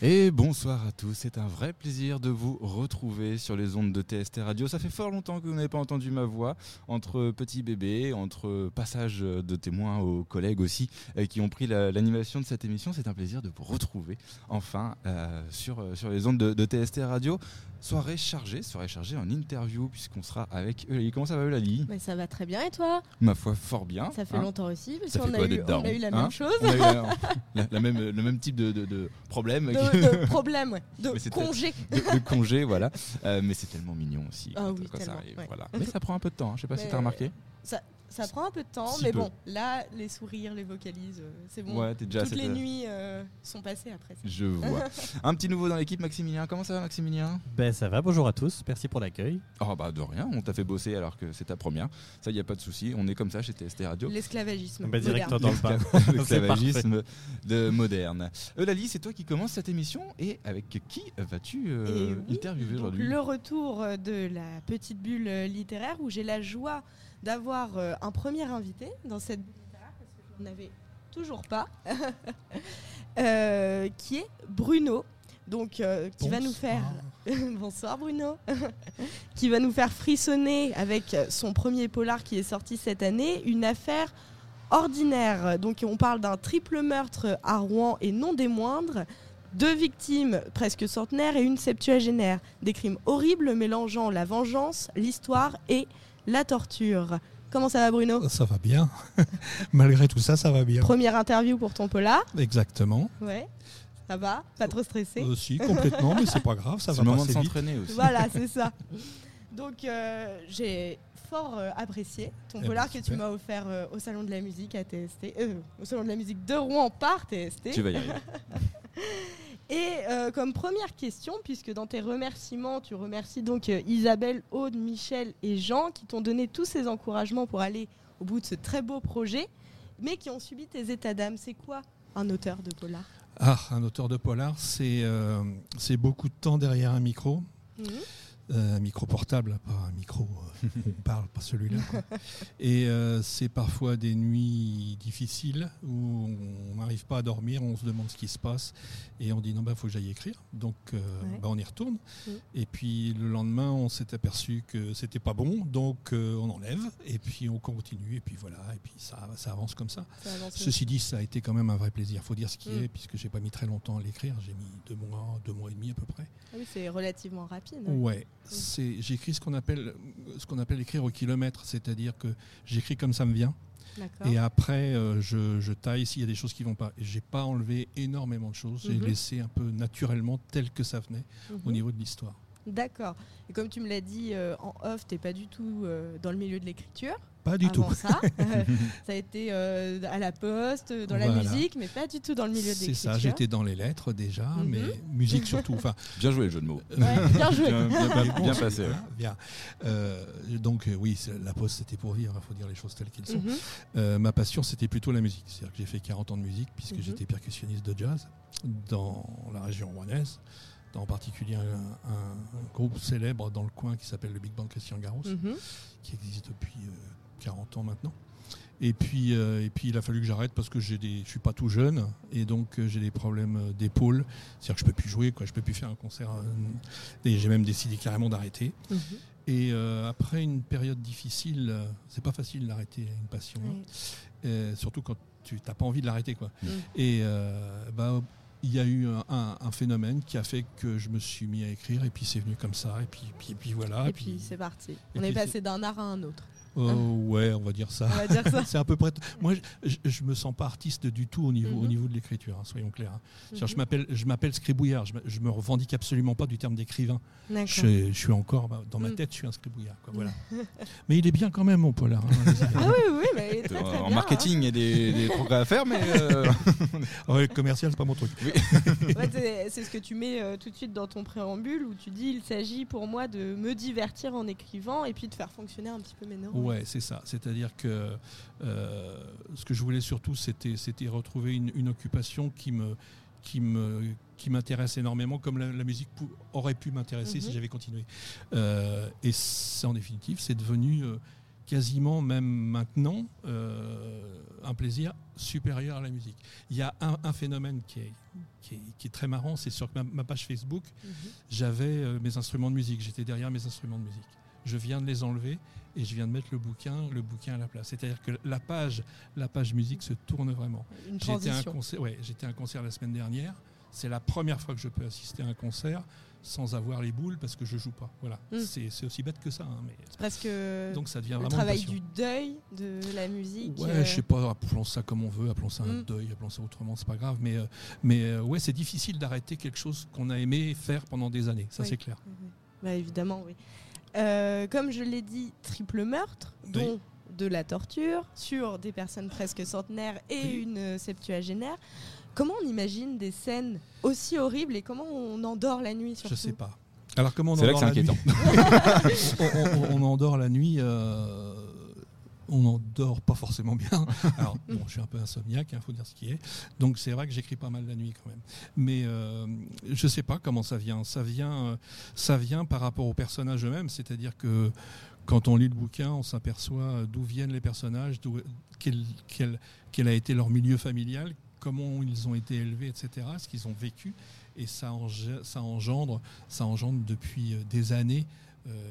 Et bonsoir à tous, c'est un vrai plaisir de vous retrouver sur les ondes de TST Radio. Ça fait fort longtemps que vous n'avez pas entendu ma voix, entre petits bébés, entre passage de témoins aux collègues aussi, euh, qui ont pris l'animation de cette émission. C'est un plaisir de vous retrouver enfin euh, sur, euh, sur les ondes de, de TST Radio. Soirée chargée, soirée chargée en interview puisqu'on sera avec Eulalie. Comment ça va Eulalie? Mais Ça va très bien et toi? Ma foi, fort bien. Ça fait hein. longtemps aussi parce qu'on fait a, eu, d'être on a daron, eu la hein même chose. On a eu la- la- la même, le même type de, de- de problème, De, de problème, ouais. de congé. de, congé, voilà. Euh, mais c'est tellement mignon aussi Ah quand, oui, quand ça tellement, arrive. ouais. Voilà. Mais ça prend un peu de temps, hein. je sais pas si tu as remarqué. Ça prend un peu de temps, Si mais peu. bon, là, les sourires, les vocalises, euh, c'est bon. Ouais, t'es déjà Toutes les nuits euh, sont passées après ça. Je vois. un petit nouveau dans l'équipe, Maximilien. Comment ça va, Maximilien? Ben ça va, bonjour à tous, merci pour l'accueil. Oh bah de rien, on t'a fait bosser alors que c'est ta première. Ça, y a pas de souci. On est comme ça chez TST Radio. L'esclavagisme. Ben, directement moderne. dans le pas. L'esclavagisme de moderne. Eulalie, c'est toi qui commence cette émission et avec qui vas-tu euh, oui, interviewer aujourd'hui? Le retour de la petite bulle littéraire où j'ai la joie d'avoir euh, un premier invité dans cette parce que je n'en avais toujours pas, Euh, qui est Bruno. Donc, euh, qui va nous faire. Bonsoir Bruno. qui va nous faire frissonner avec son premier polar qui est sorti cette année, une affaire ordinaire. Donc, on parle d'un triple meurtre à Rouen et non des moindres. Deux victimes presque centenaires et une septuagénaire. Des crimes horribles mélangeant la vengeance, l'histoire et la torture. Comment ça va Bruno Ça va bien. Malgré tout ça, ça va bien. Première interview pour ton polar. Exactement. Ouais. Ça va Pas trop stressé Aussi, complètement, mais c'est pas grave, ça C'est va le moment de passer vite. s'entraîner aussi. Voilà, c'est ça. Donc, euh, j'ai fort euh, apprécié ton Eh polar ben, que tu m'as offert euh, au Salon de la musique à TST, euh, au Salon de la musique de Rouen par TST. Tu vas y arriver. Et euh, comme première question, puisque dans tes remerciements, tu remercies donc euh, Isabelle, Aude, Michel et Jean qui t'ont donné tous ces encouragements pour aller au bout de ce très beau projet, mais qui ont subi tes états d'âme. C'est quoi un auteur de polar? Ah, un auteur de polar, c'est euh, c'est beaucoup de temps derrière un micro. Mhm. Euh, un micro portable, pas un micro euh, on parle, pas celui-là. Et euh, c'est parfois des nuits difficiles où on n'arrive pas à dormir, on se demande ce qui se passe et on dit non, il faut que j'aille écrire. Donc Ouais. bah, on y retourne. Mhm. Et puis le lendemain, on s'est aperçu que c'était pas bon, donc on enlève et puis on continue et puis voilà, et puis ça, ça avance comme ça. Ça avance. Ceci dit, ça a été quand même un vrai plaisir. faut dire ce qui Mm. est, puisque j'ai pas mis très longtemps à l'écrire. J'ai mis deux mois, deux mois et demi à peu près. Ah oui, c'est relativement rapide. Ouais, c'est j'écris ce qu'on appelle ce qu'on appelle écrire au kilomètre, c'est-à-dire que j'écris comme ça me vient, et après euh, je, je taille s'il y a des choses qui vont pas. J'ai pas enlevé énormément de choses, j'ai Mhm. laissé un peu naturellement tel que ça venait au Mhm. niveau de l'histoire. D'accord. Et comme tu me l'as dit euh, en off, t'es pas du tout euh, dans le milieu de l'écriture. Pas du avant tout. ça. Euh, ça a été euh, à la poste, dans la musique, mais pas du tout dans le milieu de C'est ça, j'étais dans les lettres déjà, Mhm. mais musique surtout. Enfin, Bien joué le jeu de mots. Ouais, bien joué. Bien, bien- bien- Mais bon, bien c'est- passé. ouais. bien. Euh, donc oui, la poste c'était pour vivre, il faut dire les choses telles qu'elles sont. Mhm. Euh, ma passion, c'était plutôt la musique. C'est-à-dire que j'ai fait 40 ans de musique, puisque Mhm. j'étais percussionniste de jazz dans la région rouennaise, dans en particulier un, un- un groupe célèbre dans le coin qui s'appelle le Big Band Christian Garros, qui existe depuis euh, 40 ans maintenant. Et puis, euh, et puis il a fallu que j'arrête parce que j'ai des, je suis pas tout jeune et donc euh, j'ai des problèmes euh, d'épaule, c'est-à-dire que je peux plus jouer, quoi, je peux plus faire un concert. euh, et j'ai même décidé carrément d'arrêter. Mhm. Et euh, après une période difficile, c'est pas facile d'arrêter une passion, hein. Surtout quand tu n'as pas envie de l'arrêter. quoi. Et bah, il y a eu un, un- un phénomène qui a fait que je me suis mis à écrire et puis c'est venu comme ça et puis, puis, puis voilà. Et puis c'est parti. On est passé d'un art à un autre. Oh, ouais, on va dire ça. On va dire ça. C'est à peu près. t- Moi, je, je, je me sens pas artiste du tout au niveau, au Mhm. niveau de l'écriture, hein, soyons clairs. hein. Je Mhm. m'appelle, je m'appelle scribouillard. Je me, je me revendique absolument pas du terme d'écrivain. D'accord. Je, je suis encore bah, dans ma Mm. tête, je suis un scribouillard. Quoi, voilà. Mais il est bien quand même, mon polar. hein. Ah oui, oui, mais il est très, très en bien, marketing, il y a des, des progrès à faire, mais euh, Ouais, le commercial, c'est pas mon truc. hein. Ouais, c'est c'est ce que tu mets euh, tout de suite dans ton préambule où tu dis il s'agit pour moi de me divertir en écrivant et puis de faire fonctionner un petit peu mes neurones. Ouais, c'est ça. C'est-à-dire que euh, ce que je voulais surtout, c'était, c'était retrouver une, une occupation qui me, qui me, qui m'intéresse énormément, comme la, la musique pou- aurait pu m'intéresser Mhm. si j'avais continué. Euh, et en définitive, c'est devenu euh, quasiment même maintenant un plaisir supérieur à la musique. Il y a un, phénomène qui est, qui est, très marrant, c'est sur ma, page Facebook, mhm. j'avais mes instruments de musique, j'étais derrière mes instruments de musique. Je viens de les enlever et je viens de mettre le bouquin, le bouquin à la place. C'est-à-dire que la page, la page musique se tourne vraiment. J'étais à un concert, ouais, j'étais un concert la semaine dernière. C'est la première fois que je peux assister à un concert sans avoir les boules parce que je joue pas. Voilà, hmm. c'est aussi bête que ça. Hein, mais c'est presque donc ça devient le vraiment travail du deuil de la musique. Ouais, euh. je sais pas, appelons ça comme on veut, appelons ça un hmm. deuil, appelons ça autrement, c'est pas grave. Mais euh, mais euh, ouais, c'est difficile d'arrêter quelque chose qu'on a aimé faire pendant des années. Ça c'est clair. Bah, évidemment, oui. Euh, comme je l'ai dit, triple meurtre, dont de la torture sur des personnes presque centenaires et une septuagénaire. Comment on imagine des scènes aussi horribles et comment on endort la nuit surtout Je sais pas. Alors comment on C'est là que c'est inquiétant. on, endort la nuit. Euh, on n'en dort pas forcément bien. Alors, bon, je suis un peu insomniaque, il hein, faut dire ce qui est. Donc, c'est vrai que j'écris pas mal la nuit quand même. Mais euh, je ne sais pas comment ça vient. Ça vient, euh, ça vient par rapport aux personnages eux-mêmes. C'est-à-dire que quand on lit le bouquin, on s'aperçoit d'où viennent les personnages, quel, quel, a été leur milieu familial, comment ils ont été élevés, etc., ce qu'ils ont vécu. Et ça, ça, engendre, ça engendre depuis euh, des années. Euh,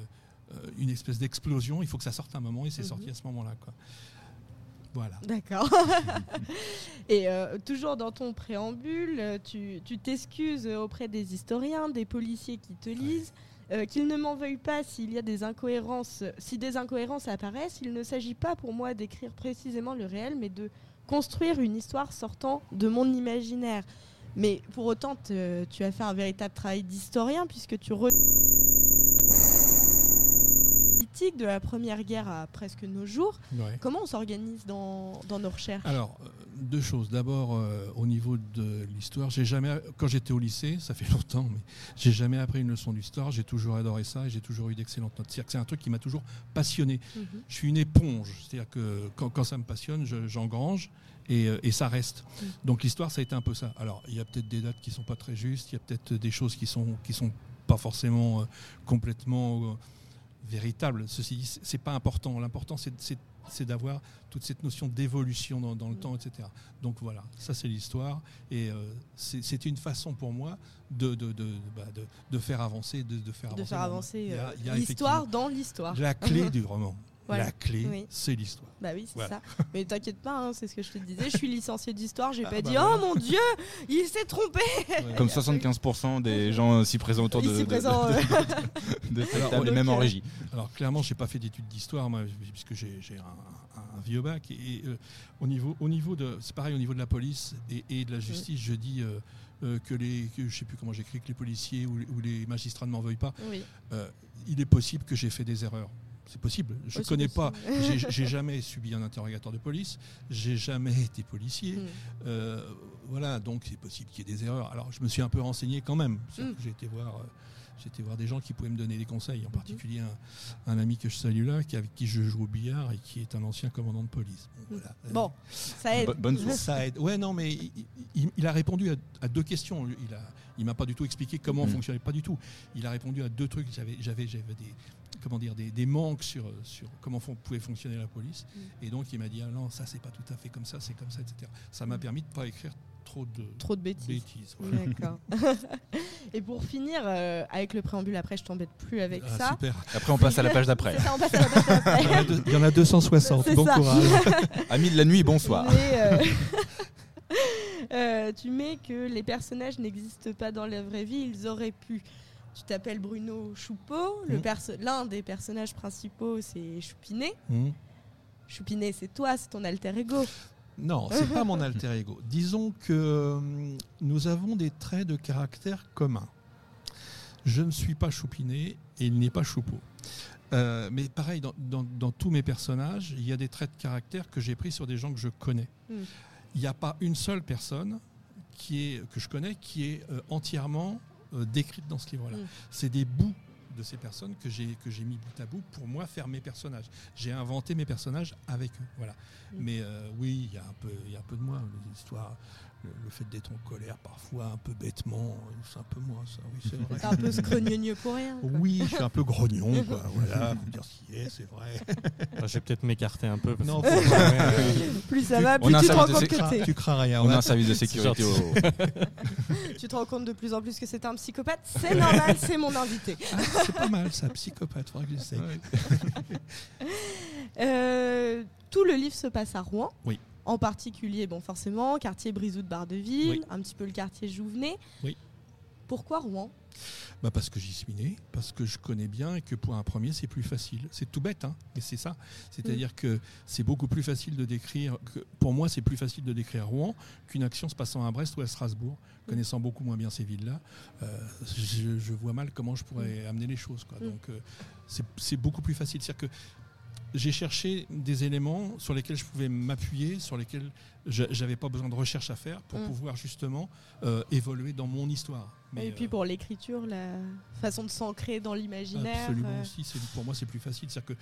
une espèce d'explosion. Il faut que ça sorte un moment et c'est mhm. sorti à ce moment-là. Voilà. D'accord. et euh, toujours dans ton préambule, tu t'excuses auprès des historiens, des policiers qui te lisent. Euh, qu'ils ne m'en veuillent pas s'il y a des incohérences, si des incohérences apparaissent, il ne s'agit pas pour moi d'écrire précisément le réel, mais de construire une histoire sortant de mon imaginaire. Mais pour autant, tu as fait un véritable travail d'historien puisque tu de la Première Guerre à presque nos jours. Comment on s'organise dans, nos recherches? Alors, euh, deux choses. D'abord, euh, au niveau de l'histoire, j'ai jamais, quand j'étais au lycée, ça fait longtemps, mais j'ai jamais appris une leçon d'histoire. J'ai toujours adoré ça et j'ai toujours eu d'excellentes notes. C'est un truc qui m'a toujours passionné. Mhm. Je suis une éponge, c'est-à-dire que quand, ça me passionne, j'engrange. et, euh, et, ça reste. Mhm. Donc l'histoire, ça a été un peu ça. Alors, il y a peut-être des dates qui sont pas très justes, il y a peut-être des choses qui sont qui sont pas forcément complètement véritable. Ceci dit, c'est pas important. L'important, c'est d'avoir toute cette notion d'évolution dans, le temps, etc. Donc voilà, ça c'est l'histoire. Et euh, c'est une façon pour moi de, de, de, bah, de faire avancer, de, faire avancer, faire avancer euh, l'histoire dans l'histoire. La clé du roman. La clé, c'est l'histoire. Bah oui, c'est ça. Mais t'inquiète pas, hein, c'est ce que je te disais. Je suis licencié d'histoire. J'ai ah pas bah dit, oh mon Dieu, il s'est trompé. Comme 75% des gens ici présents autour de, présent, de, cette table, même en régie. Alors clairement, j'ai pas fait d'études d'histoire, moi, puisque j'ai un, vieux bac. Et, euh, au niveau, au niveau de, c'est pareil au niveau de la police et, de la justice, je dis. Euh, euh, que les, que, je sais plus comment j'écris, que les policiers ou, les magistrats ne m'en veuillent pas. il est possible que j'ai fait des erreurs c'est possible. Je ne connais pas. J'ai jamais subi un interrogatoire de police. J'ai jamais été policier. Hmm. Euh, voilà, donc c'est possible qu'il y ait des erreurs. Alors je me suis un peu renseigné quand même. Hmm. J'ai été voir. Euh, j'ai voir des gens qui pouvaient me donner des conseils, en hmm. particulier un, ami que je salue là, qui, avec qui je joue au billard et qui est un ancien commandant de police. Bon, ça aide. Bonne source. Ça aide. Ouais, non, mais il, a répondu à, deux questions. Il a, il m'a pas du tout expliqué comment fonctionnait, pas du tout. Il a répondu à deux trucs. J'avais, j'avais, j'avais des, comment dire, des, manques sur, sur comment pouvait fonctionner la police. Mm. Et donc il m'a dit ah non, ça c'est pas tout à fait comme ça, c'est comme ça, etc. Ça m'a permis de ne pas écrire trop de, trop de bêtises. D'accord. et pour finir, euh, avec le préambule, après je t'embête plus avec ah, ça. Super. Après on passe à la page d'après. il, y en a 260, bon courage. Amis de la nuit, bonsoir. Euh, euh, tu mets que les personnages n'existent pas dans la vraie vie, ils auraient pu. Tu t'appelles Bruno Choupeau. Mmh. L'un des personnages principaux, c'est Choupinet. Mmh. Choupinet, c'est toi, c'est ton alter ego. Non, c'est pas mon alter ego. Disons que hum, nous avons des traits de caractère communs. Je ne suis pas Choupinet et il n'est pas Choupeau. Euh, mais pareil, dans, tous mes personnages, il y a des traits de caractère que j'ai pris sur des gens que je connais. Mmh. Il n'y a pas une seule personne qui est, que je connais qui est euh, entièrement euh, décrites dans ce livre-là. Mm. C'est des bouts de ces personnes que j'ai que j'ai mis bout à bout pour moi faire mes personnages. J'ai inventé mes personnages avec eux, voilà. Mm. Mais euh, oui, il y a un peu il y a un peu de moi l'histoire le, fait d'être en colère parfois un peu bêtement, c'est un peu moi ça, oui c'est vrai. un peu scrogneux pour rien. Oui, je suis un peu grognon, quoi. voilà, faut dire ce qui est, c'est vrai. je vais peut-être m'écarter un peu. non, plus ça va, plus tu te rends compte que tu crains rien. On a un service de sécurité. tu te rends compte de plus en plus que c'est un psychopathe, c'est normal, c'est mon invité. Ah, c'est pas mal ça, psychopathe, faudrait que j'essaye. Euh, tout le livre se passe à Rouen. Oui en particulier, bon, forcément, quartier Brisou de Bar-de-Ville, un petit peu le quartier Jouvenet. Oui. Pourquoi Rouen? Bah parce que j'y suis né, parce que je connais bien et que pour un premier c'est plus facile. C'est tout bête, hein, mais c'est ça. C'est-à-dire que c'est beaucoup plus facile de décrire. Que, pour moi, c'est plus facile de décrire Rouen qu'une action se passant à Brest ou à Strasbourg. Connaissant beaucoup moins bien ces villes-là, euh, je, vois mal comment je pourrais amener les choses. Quoi. Donc euh, c'est beaucoup plus facile. C'est-à-dire que j'ai cherché des éléments sur lesquels je pouvais m'appuyer, sur lesquels j'avais pas besoin de recherche à faire pour mm. pouvoir justement euh, évoluer dans mon histoire. et puis euh, pour l'écriture, la façon de s'ancrer dans l'imaginaire. Absolument euh, aussi, pour moi c'est plus facile. C'est-à-dire que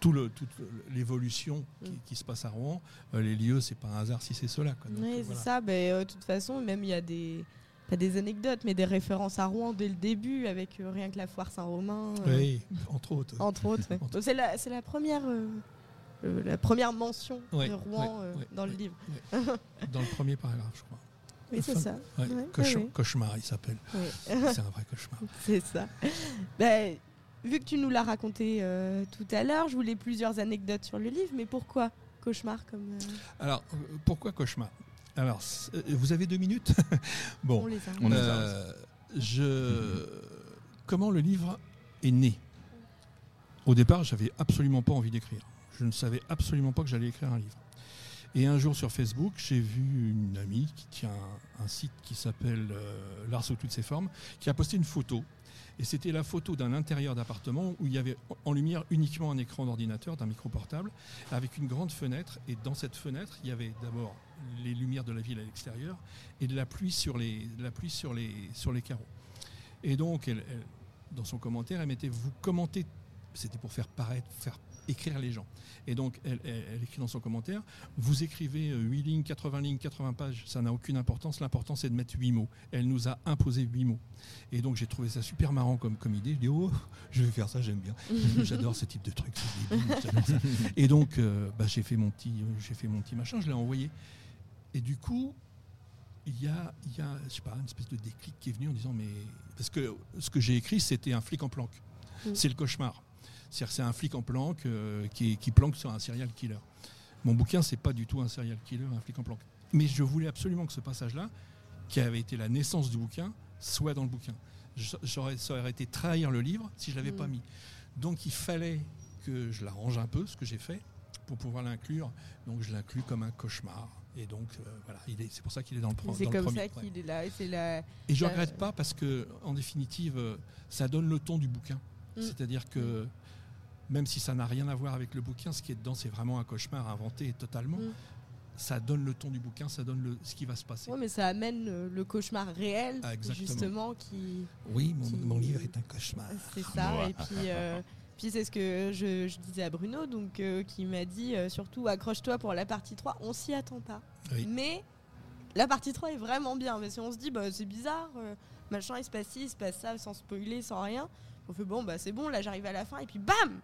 tout le, toute l'évolution mm. qui, se passe à Rouen, les lieux, c'est pas un hasard si c'est cela. Oui, c'est ça. Ben, de toute façon, même il y a des pas des anecdotes, mais des références à Rouen dès le début, avec euh, rien que la foire Saint-Romain. Euh, oui, entre autres. Entre autres, c'est la, la, première, euh, la première mention de Rouen dans le livre. dans le premier paragraphe, je crois. Oui, c'est ça. cauchemar, il s'appelle. c'est un vrai cauchemar. C'est ça. Ben, vu que tu nous l'as raconté tout à l'heure, je voulais plusieurs anecdotes sur le livre, mais pourquoi cauchemar comme Alors, pourquoi cauchemar? Alors, euh, vous avez deux minutes Bon, on les euh, je... comment le livre est né? Au départ, j'avais absolument pas envie d'écrire. Je ne savais absolument pas que j'allais écrire un livre. Et un jour sur Facebook, j'ai vu une amie qui tient un, site qui s'appelle euh, L'art sous toutes ses formes, qui a posté une photo et c'était la photo d'un intérieur d'appartement où il y avait en lumière uniquement un écran d'ordinateur, d'un micro portable, avec une grande fenêtre. Et dans cette fenêtre, il y avait d'abord les lumières de la ville à l'extérieur et de la pluie sur les, la pluie sur les, sur les carreaux. Et donc, elle, dans son commentaire, elle mettait Vous commentez, c'était pour faire paraître, faire écrire les gens. Et donc, elle, écrit dans son commentaire, vous écrivez 8 euh, lignes, 80 lignes, 80 pages, ça n'a aucune importance, l'important c'est de mettre 8 mots. Elle nous a imposé 8 mots. Et donc, j'ai trouvé ça super marrant comme, comme idée. Je dis, oh, je vais faire ça, j'aime bien. J'adore ce type de truc. Et donc, euh, bah, j'ai fait, mon petit, j'ai fait mon petit machin, je l'ai envoyé. Et du coup, il y a, il y a je sais pas, une espèce de déclic qui est venu en disant, mais. Parce que ce que j'ai écrit, c'était un flic en planque. Mm. C'est le cauchemar. C'est un flic en planque euh, qui, planque sur un serial killer. Mon bouquin, c'est pas du tout un serial killer, un flic en planque. Mais je voulais absolument que ce passage-là, qui avait été la naissance du bouquin, soit dans le bouquin. J'aurais, ça aurait été trahir le livre si je l'avais pas mm. mis. Donc il fallait que je l'arrange un peu, ce que j'ai fait, pour pouvoir l'inclure. Donc je l'inclus comme un cauchemar. Et donc euh, voilà, c'est pour ça qu'il est dans le, premier. C'est comme ça qu'il est là. Et, la, et je ne regrette pas parce que, en définitive, euh, ça donne le ton du bouquin. Mm. C'est-à-dire que même si ça n'a rien à voir avec le bouquin, ce qui est dedans, c'est vraiment un cauchemar inventé totalement. Mm. Ça donne le ton du bouquin, ça donne le, ce qui va se passer. Oui, mais ça amène le, cauchemar réel, ah, justement, qui. Oui, mon, livre est un cauchemar. C'est ça. Et puis, euh, puis c'est ce que je, disais à Bruno, donc euh, qui m'a dit euh, surtout accroche-toi pour la partie 3. On s'y attend pas. Mais la partie 3 est vraiment bien. Mais si on se dit bah, c'est bizarre, machin, il se passe ci, il se passe ça, sans spoiler, sans rien. On fait bon, bah c'est bon, là j'arrive à la fin, et puis bam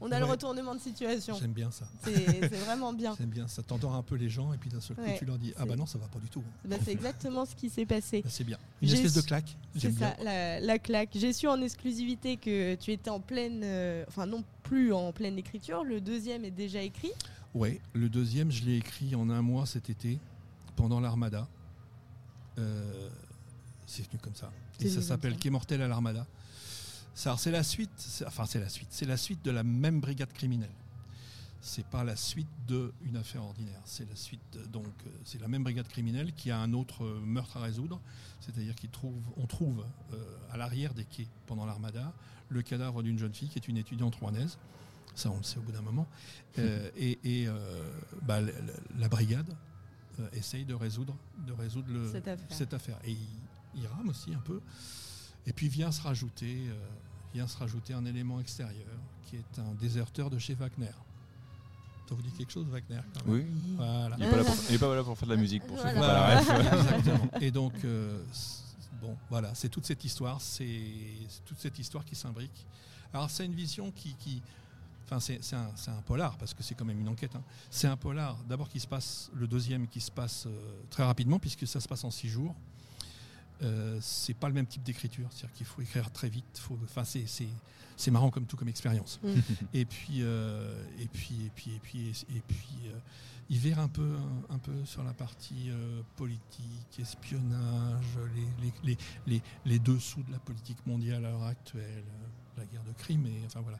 On a le retournement de situation. J'aime bien ça. C'est vraiment bien. J'aime bien ça. T'endors un peu les gens et puis d'un seul coup tu leur dis Ah bah non, ça va pas du tout. Bah, c'est exactement ce qui s'est passé. Bah, c'est bien. Une espèce de claque. C'est ça, la, claque. J'ai su en exclusivité que tu étais en pleine. Euh, enfin, non plus en pleine écriture. Le deuxième est déjà écrit. Oui, le deuxième, je l'ai écrit en un mois cet été, pendant l'Armada. Euh, c'est venu comme ça. Et ça s'appelle Qu'est mortel à l'Armada c'est la suite, enfin c'est la suite, c'est la suite de la même brigade criminelle. C'est pas la suite d'une affaire ordinaire, c'est la suite donc euh, c'est la même brigade criminelle qui a un autre euh, meurtre à résoudre, c'est-à-dire qu'on trouve, on trouve euh, à l'arrière des quais pendant l'armada le cadavre d'une jeune fille qui est une étudiante rouennaise, ça on le sait au bout d'un moment, et, bah, la, brigade essaye de résoudre, de résoudre cette, affaire. Et il, il, rame aussi un peu. Et puis vient se rajouter, vient se rajouter un élément extérieur qui est un déserteur de chez Wagner. Ça vous dit quelque chose, Wagner Oui. Voilà. Il n'est pas, là pour faire de la musique, pour Voilà. ceux qui ont pas la. Exactement. Et donc, euh, bon, voilà, c'est toute cette histoire, c'est toute cette histoire qui s'imbrique. Alors, c'est une vision qui, qui- enfin, c'est c'est un, c'est un polar parce que c'est quand même une enquête. hein. C'est un polar, d'abord qui se passe, le deuxième qui se passe euh, très rapidement puisque ça se passe en six jours. Euh, c'est pas le même type d'écriture, c'est-à-dire qu'il faut écrire très vite. Faut, enfin, c'est c'est- c'est marrant comme tout comme expérience. Mm. et puis, euh, et puis, et puis, et puis, et puis, euh, il verre un peu, un, peu sur la partie politique, espionnage, les, les, les, les, les dessous de la politique mondiale à l'heure actuelle, la guerre de Crimée, enfin voilà.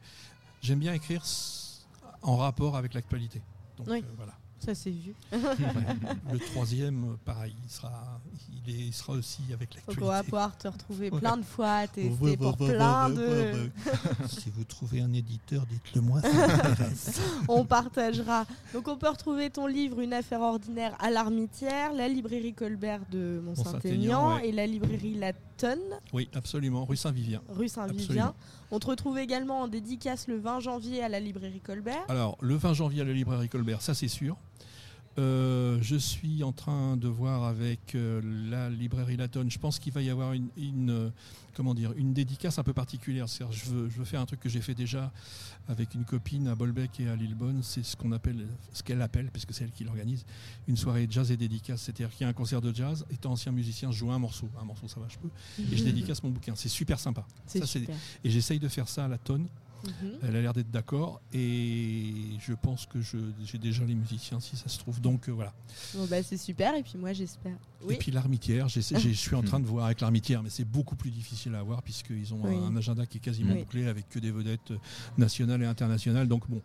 J'aime bien écrire en rapport avec l'actualité. Donc Oui. voilà. Ça c'est vu. Le troisième, pareil, il sera, il, est- il sera aussi avec Donc on va l'actualité. pouvoir te retrouver Ouais. plein de fois, tester Ouais, pour plein de. si vous trouvez un éditeur, dites-le moi, ça m'intéresse. on partagera. Donc on peut retrouver ton livre Une affaire ordinaire à l'Armitière, la librairie Colbert de Mont-Saint-Aignan, Mont-Saint-Aignan ouais. et la librairie La Oui, absolument, rue Saint-Vivien. rue Saint-Vivien. On te retrouve également en dédicace le 20 janvier à la librairie Colbert. Alors, le 20 janvier à la librairie Colbert, ça c'est sûr. Euh, je suis en train de voir avec euh, la librairie Latonne. Je pense qu'il va y avoir une, une, euh, comment dire, une dédicace un peu particulière. C'est-à-dire, Je veux, je veux faire un truc que j'ai fait déjà avec une copine à Bolbec et à Lillebonne. C'est ce qu'on appelle, ce qu'elle appelle, puisque c'est elle qui l'organise, une soirée jazz et dédicace. C'est-à-dire qu'il y a un concert de jazz. Étant ancien musicien, je joue un morceau. Un morceau, ça va, je peux. Et je dédicace mon bouquin. C'est super sympa. Ça, super. Et j'essaye de faire ça à la Mhm. Elle a l'air d'être d'accord et je pense que je- j'ai déjà les musiciens si ça se trouve. Donc euh, voilà. Bon, bah, c'est super et puis moi j'espère. Oui. Et puis l'armitière, je suis en train de voir avec l'armitière, mais c'est beaucoup plus difficile à avoir puisqu'ils ont Oui. un agenda qui est quasiment Oui. bouclé avec que des vedettes euh, nationales et internationales. Donc bon,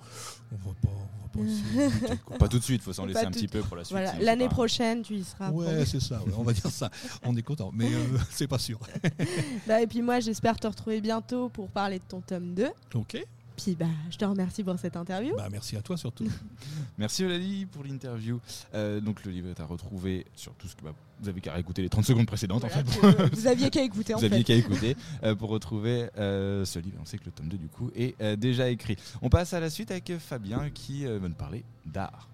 on va pas, on va pas essayer de. Pas tout de suite, faut s'en laisser un petit peu pour la suite. L'année prochaine tu y seras. Ouais, c'est ça, ouais, on va dire ça. On est content, mais euh, c'est pas sûr. Bah, et puis moi j'espère te retrouver bientôt pour parler de ton tome 2. Ok, Puis bah, je te remercie pour cette interview. bah, merci à toi surtout. Merci Eulalie pour l'interview. Euh, donc le livre est à retrouver sur tout ce que bah, vous avez qu'à réécouter les 30 secondes précédentes Voilà, en fait. que- vous aviez qu'à écouter en Vous aviez fait. qu'à écouter euh, pour retrouver euh, ce livre. On sait que le tome 2 du coup est euh, déjà écrit. On passe à la suite avec euh, Fabien qui euh, va nous parler d'art.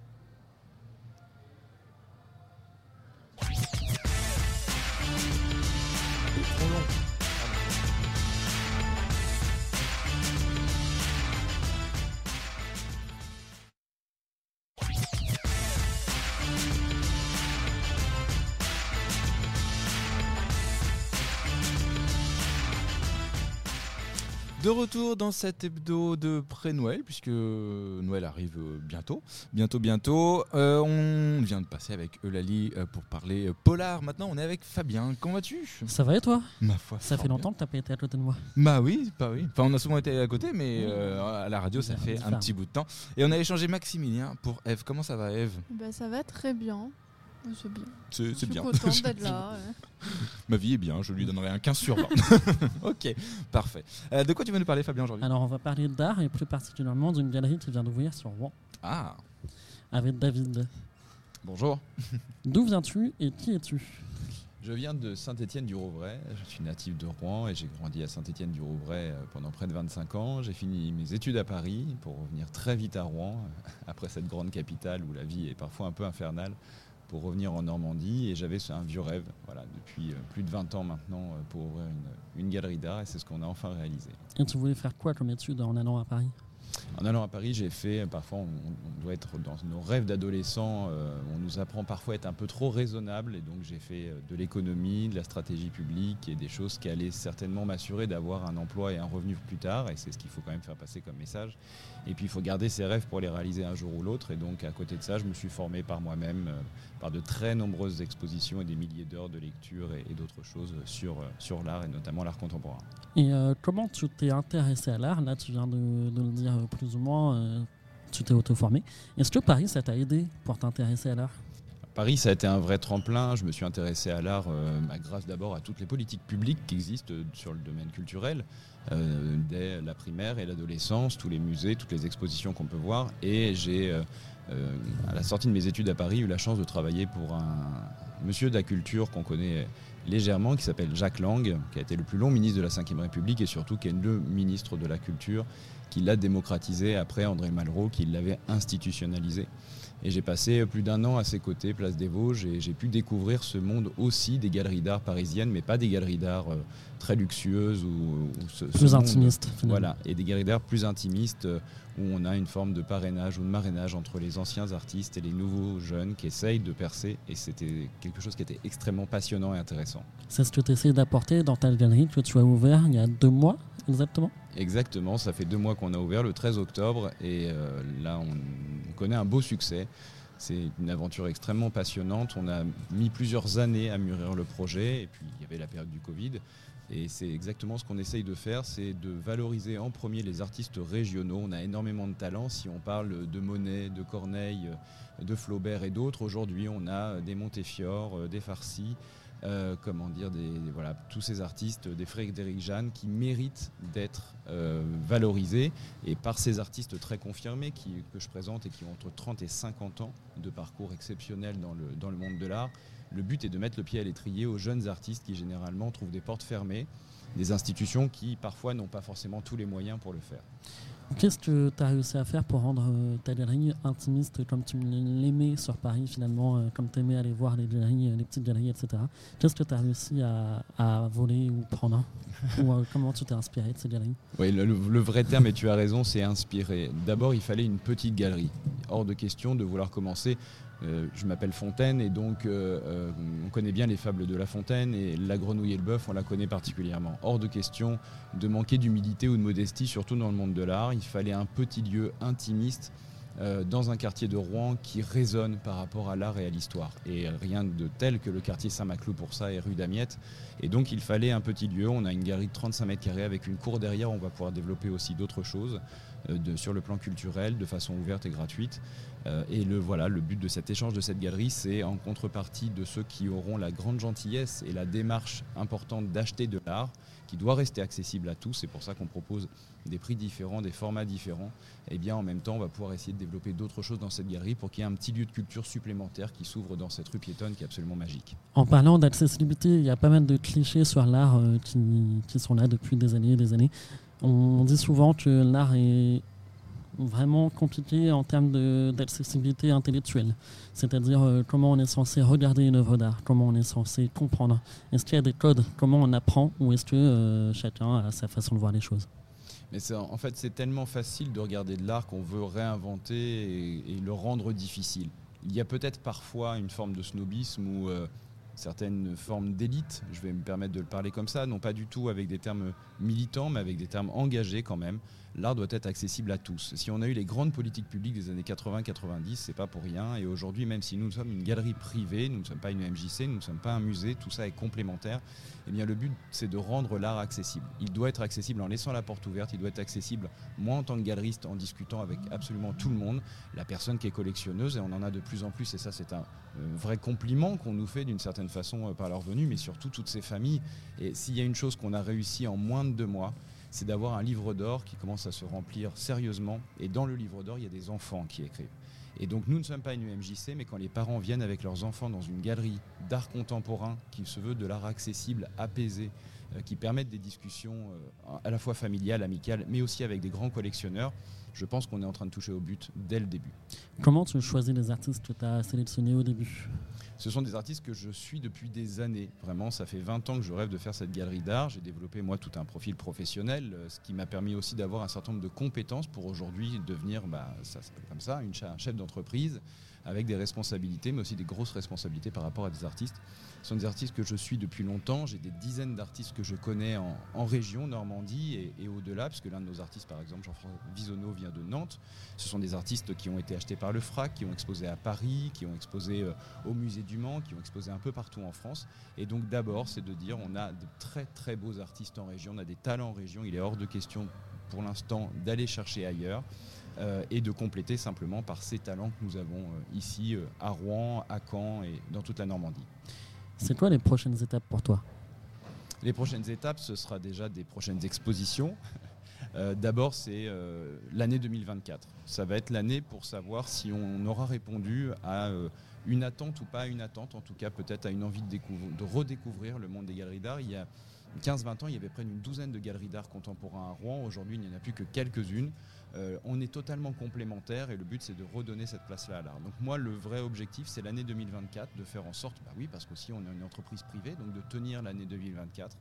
De retour dans cet hebdo de pré-Noël, puisque Noël arrive euh, bientôt. Bientôt, bientôt. Euh, on vient de passer avec Eulalie euh, pour parler polar. Maintenant, on est avec Fabien. Comment vas-tu? Ça va et toi? Ma foi. Ça fait bien. longtemps que t'as pas été à côté de moi. Bah oui, bah oui. Enfin, on a souvent été à côté, mais Oui. euh, à la radio, ça Bizarre, fait un petit bout de temps. Et on a échangé Maximilien pour Eve. Comment ça va, Eve? Bah, ça va très bien. C'est bien. C'est bien. d'être là. ouais. Ma vie est bien, je lui donnerai un 15 sur 20. ok, parfait. Euh, de quoi tu veux nous parler, Fabien, aujourd'hui? Alors on va parler d'art et plus particulièrement d'une galerie qui vient d'ouvrir sur Rouen Ah, avec David. bonjour. D'où viens-tu et qui es-tu? Je viens de Saint-Étienne-du-Rouvray. Je suis natif de Rouen et j'ai grandi à Saint-Étienne-du-Rouvray euh, pendant près de 25 ans. J'ai fini mes études à Paris pour revenir très vite à Rouen, euh, après cette grande capitale où la vie est parfois un peu infernale, pour revenir en Normandie. Et j'avais un vieux rêve, voilà, depuis euh, plus de 20 ans maintenant, euh, pour ouvrir une, une galerie d'art et c'est ce qu'on a enfin réalisé. Et tu voulais faire quoi comme étude en allant à Paris? En allant à Paris, j'ai fait, parfois on, on doit être dans nos rêves d'adolescents, euh, on nous apprend parfois à être un peu trop raisonnable et donc j'ai fait euh, de l'économie, de la stratégie publique et des choses qui allaient certainement m'assurer d'avoir un emploi et un revenu plus tard et c'est ce qu'il faut quand même faire passer comme message. Et puis il faut garder ses rêves pour les réaliser un jour ou l'autre et donc à côté de ça, je me suis formé par moi-même, euh, par de très nombreuses expositions et des milliers d'heures de lecture et, et d'autres choses sur, euh, sur l'art et notamment l'art contemporain. Et euh, comment tu t'es intéressé à l'art Là, tu viens de, de le dire euh, plus ou moins, euh, tu t'es auto-formé. Est-ce que Paris, ça t'a aidé pour t'intéresser à l'art? Paris, ça a été un vrai tremplin. Je me suis intéressé à l'art euh, bah, grâce d'abord à toutes les politiques publiques qui existent sur le domaine culturel, euh, dès la primaire et l'adolescence, tous les musées, toutes les expositions qu'on peut voir. Et j'ai, euh, euh, à la sortie de mes études à Paris, eu la chance de travailler pour un monsieur de la culture qu'on connaît légèrement, qui s'appelle Jacques Lang, qui a été le plus long ministre de la Ve République et surtout qui est le ministre de la Culture qui l'a démocratisé après André Malraux qui l'avait institutionnalisé. Et j'ai passé plus d'un an à ses côtés, place des Vosges, et j'ai pu découvrir ce monde aussi des galeries d'art parisiennes, mais pas des galeries d'art euh, très luxueuses ou, ce, plus intimistes. Voilà, et des galeries d'art plus intimistes euh, où on a une forme de parrainage ou de marrainage entre les anciens artistes et les nouveaux jeunes qui essayent de percer. Et c'était quelque chose qui était extrêmement passionnant et intéressant. C'est ce que tu essayes d'apporter dans ta galerie que tu as ouvert il y a deux mois exactement? Exactement, ça fait deux mois qu'on a ouvert le 13 octobre et euh, là on connaît un beau succès. C'est une aventure extrêmement passionnante. On a mis plusieurs années à mûrir le projet et puis il y avait la période du Covid. Et c'est exactement ce qu'on essaye de faire, c'est de valoriser en premier les artistes régionaux. On a énormément de talents. Si on parle de Monet, de Corneille, de Flaubert et d'autres, aujourd'hui on a des Montefiore, euh, des Farsi, euh, comment dire, des, voilà, tous ces artistes, des Frédéric Jeanne, qui méritent d'être euh, valorisés. Et par ces artistes très confirmés que je présente et qui ont entre 30 et 50 ans de parcours exceptionnel dans le monde de l'art, le but est de mettre le pied à l'étrier aux jeunes artistes qui généralement trouvent des portes fermées, des institutions qui parfois n'ont pas forcément tous les moyens pour le faire. Qu'est-ce que tu as réussi à faire pour rendre euh, ta galerie intimiste comme tu l'aimais sur Paris finalement, euh, comme tu aimais aller voir les galeries, euh, les petites galeries, etc. Qu'est-ce que tu as réussi à, voler ou prendre Ou comment tu t'es inspiré de ces galeries? Oui, le, le, vrai terme, et tu as raison, c'est inspiré. D'abord, il fallait une petite galerie. Hors de question de vouloir commencer euh, je m'appelle Fontaine et donc euh, euh, on connaît bien les fables de La Fontaine et la grenouille et le bœuf, on la connaît particulièrement. Hors de question de manquer d'humilité ou de modestie, surtout dans le monde de l'art. Il fallait un petit lieu intimiste dans un quartier de Rouen qui résonne par rapport à l'art et à l'histoire. Et rien de tel que le quartier Saint-Maclou pour ça et rue d'Amiette. Et donc il fallait un petit lieu. On a une galerie de 35 mètres carrés avec une cour derrière. On va pouvoir développer aussi d'autres choses sur le plan culturel de façon ouverte et gratuite. Euh, et le, voilà, le but de cet échange, de cette galerie, c'est en contrepartie de ceux qui auront la grande gentillesse et la démarche importante d'acheter de l'art, qui doit rester accessible à tous. C'est pour ça qu'on propose des prix différents, des formats différents. Et bien en même temps, on va pouvoir essayer de développer d'autres choses dans cette galerie pour qu'il y ait un petit lieu de culture supplémentaire qui s'ouvre dans cette rue piétonne qui est absolument magique. En parlant d'accessibilité, il y a pas mal de clichés sur l'art euh, qui sont là depuis des années et des années. On dit souvent que l'art est vraiment compliqué en termes d'accessibilité intellectuelle. C'est-à-dire euh, comment on est censé regarder une œuvre d'art, comment on est censé comprendre. Est-ce qu'il y a des codes? Comment on apprend? Ou est-ce que euh, chacun a sa façon de voir les choses? Mais en fait, c'est tellement facile de regarder de l'art qu'on veut réinventer et, le rendre difficile. Il y a peut-être parfois une forme de snobisme euh, certaines formes d'élite, je vais me permettre de le parler comme ça, non pas du tout avec des termes militants, mais avec des termes engagés quand même l'art doit être accessible à tous. Si on a eu les grandes politiques publiques des années 80-90, c'est pas pour rien. Et aujourd'hui, même si nous sommes une galerie privée, nous ne sommes pas une MJC, nous ne sommes pas un musée, tout ça est complémentaire. Eh bien, le but, c'est de rendre l'art accessible. Il doit être accessible en laissant la porte ouverte. Il doit être accessible, moi en tant que galeriste, en discutant avec absolument tout le monde. La personne qui est collectionneuse, et on en a de plus en plus, et ça, c'est un euh, vrai compliment qu'on nous fait d'une certaine façon euh, par leur venue, mais surtout toutes ces familles. Et s'il y a une chose qu'on a réussi en moins de deux mois, c'est d'avoir un livre d'or qui commence à se remplir sérieusement. Et dans le livre d'or, il y a des enfants qui écrivent. Et donc nous ne sommes pas une UMJC, mais quand les parents viennent avec leurs enfants dans une galerie d'art contemporain qui se veut de l'art accessible, apaisé, euh, qui permettent des discussions euh, à la fois familiales, amicales, mais aussi avec des grands collectionneurs, je pense qu'on est en train de toucher au but dès le début. Comment tu choisis les artistes que tu as sélectionnés au début? Ce sont des artistes que je suis depuis des années. Vraiment, ça fait 20 ans que je rêve de faire cette galerie d'art. J'ai développé moi tout un profil professionnel, euh, ce qui m'a permis aussi d'avoir un certain nombre de compétences pour aujourd'hui devenir, bah, ça s'appelle comme ça, une, un chef d'entreprise avec des responsabilités, mais aussi des grosses responsabilités par rapport à des artistes. Ce sont des artistes que je suis depuis longtemps. J'ai des dizaines d'artistes que je connais en, région, Normandie et, au-delà, puisque l'un de nos artistes, par exemple, Jean-François Visonneau, vient de Nantes. Ce sont des artistes qui ont été achetés par le FRAC, qui ont exposé à Paris, qui ont exposé euh, au musée du Mans, qui ont exposé un peu partout en France. Et donc d'abord, c'est de dire on a de très très beaux artistes en région, on a des talents en région. Il est hors de question pour l'instant d'aller chercher ailleurs. Euh, et de compléter simplement par ces talents que nous avons euh, ici euh, à Rouen, à Caen et dans toute la Normandie. C'est quoi les prochaines étapes pour toi? Les prochaines étapes, ce sera déjà des prochaines expositions. D'abord, c'est l'année 2024. Ça va être l'année pour savoir si on aura répondu à une attente ou pas à une attente, en tout cas peut-être à une envie de, de redécouvrir le monde des galeries d'art. Il y a 15-20 ans, il y avait près d'une douzaine de galeries d'art contemporain à Rouen. Aujourd'hui, il n'y en a plus que quelques-unes. Euh, on est totalement complémentaires et le but c'est de redonner cette place-là à l'art. Donc moi le vrai objectif c'est l'année 2024 de faire en sorte, bah oui parce qu'aussi on est une entreprise privée, donc de tenir l'année 2024,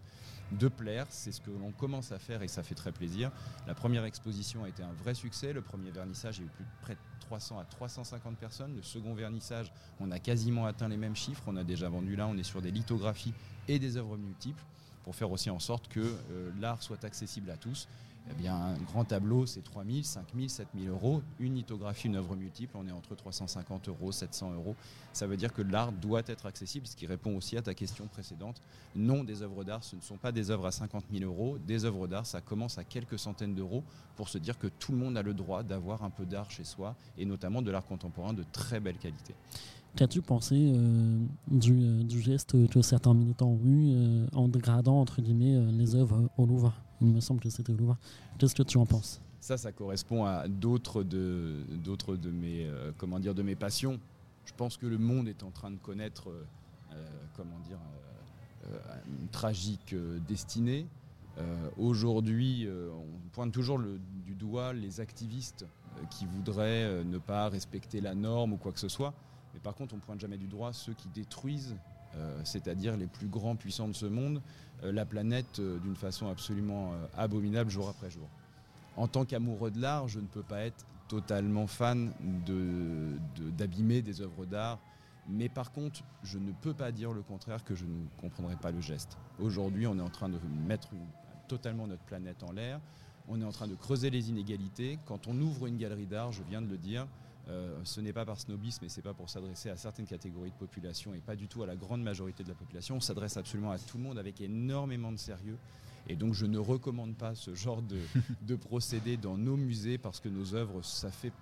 de plaire, c'est ce que l'on commence à faire et ça fait très plaisir. La première exposition a été un vrai succès, le premier vernissage il y a eu plus de près de 300 à 350 personnes, le second vernissage on a quasiment atteint les mêmes chiffres, on a déjà vendu là, on est sur des lithographies et des œuvres multiples pour faire aussi en sorte que euh, l'art soit accessible à tous eh bien, un grand tableau, c'est 3 000, 5 000, 7 000 euros. Une lithographie, une œuvre multiple, on est entre 350 euros, 700 euros. Ça veut dire que l'art doit être accessible, ce qui répond aussi à ta question précédente. Non, des œuvres d'art, ce ne sont pas des œuvres à 50 000 euros. Des œuvres d'art, ça commence à quelques centaines d'euros pour se dire que tout le monde a le droit d'avoir un peu d'art chez soi, et notamment de l'art contemporain de très belle qualité. Qu'as-tu pensé euh, du, du, geste que certains militants ont eu euh, en dégradant entre guillemets euh, les œuvres au Louvre? Il me semble que c'était au Louvre. Qu'est-ce que tu en penses? Ça, ça correspond à d'autres de, d'autres de mes comment dire de mes passions. Je pense que le monde est en train de connaître comment dire une tragique destinée. Aujourd'hui, on pointe toujours du doigt les activistes qui voudraient ne pas respecter la norme ou quoi que ce soit. Mais par contre, on ne pointe jamais du droit ceux qui détruisent, euh, c'est-à-dire les plus grands puissants de ce monde, euh, la planète euh, d'une façon absolument abominable jour après jour. En tant qu'amoureux de l'art, je ne peux pas être totalement fan d'abîmer de, des œuvres d'art. Mais par contre, je ne peux pas dire le contraire que je ne comprendrai pas le geste. Aujourd'hui, on est en train de mettre totalement notre planète en l'air. On est en train de creuser les inégalités. Quand on ouvre une galerie d'art, je viens de le dire, euh, ce n'est pas par snobisme et c'est pas pour s'adresser à certaines catégories de population et pas du tout à la grande majorité de la population. On s'adresse absolument à tout le monde avec énormément de sérieux. Et donc je ne recommande pas ce genre de, de procédé dans nos musées parce que nos œuvres, ça fait,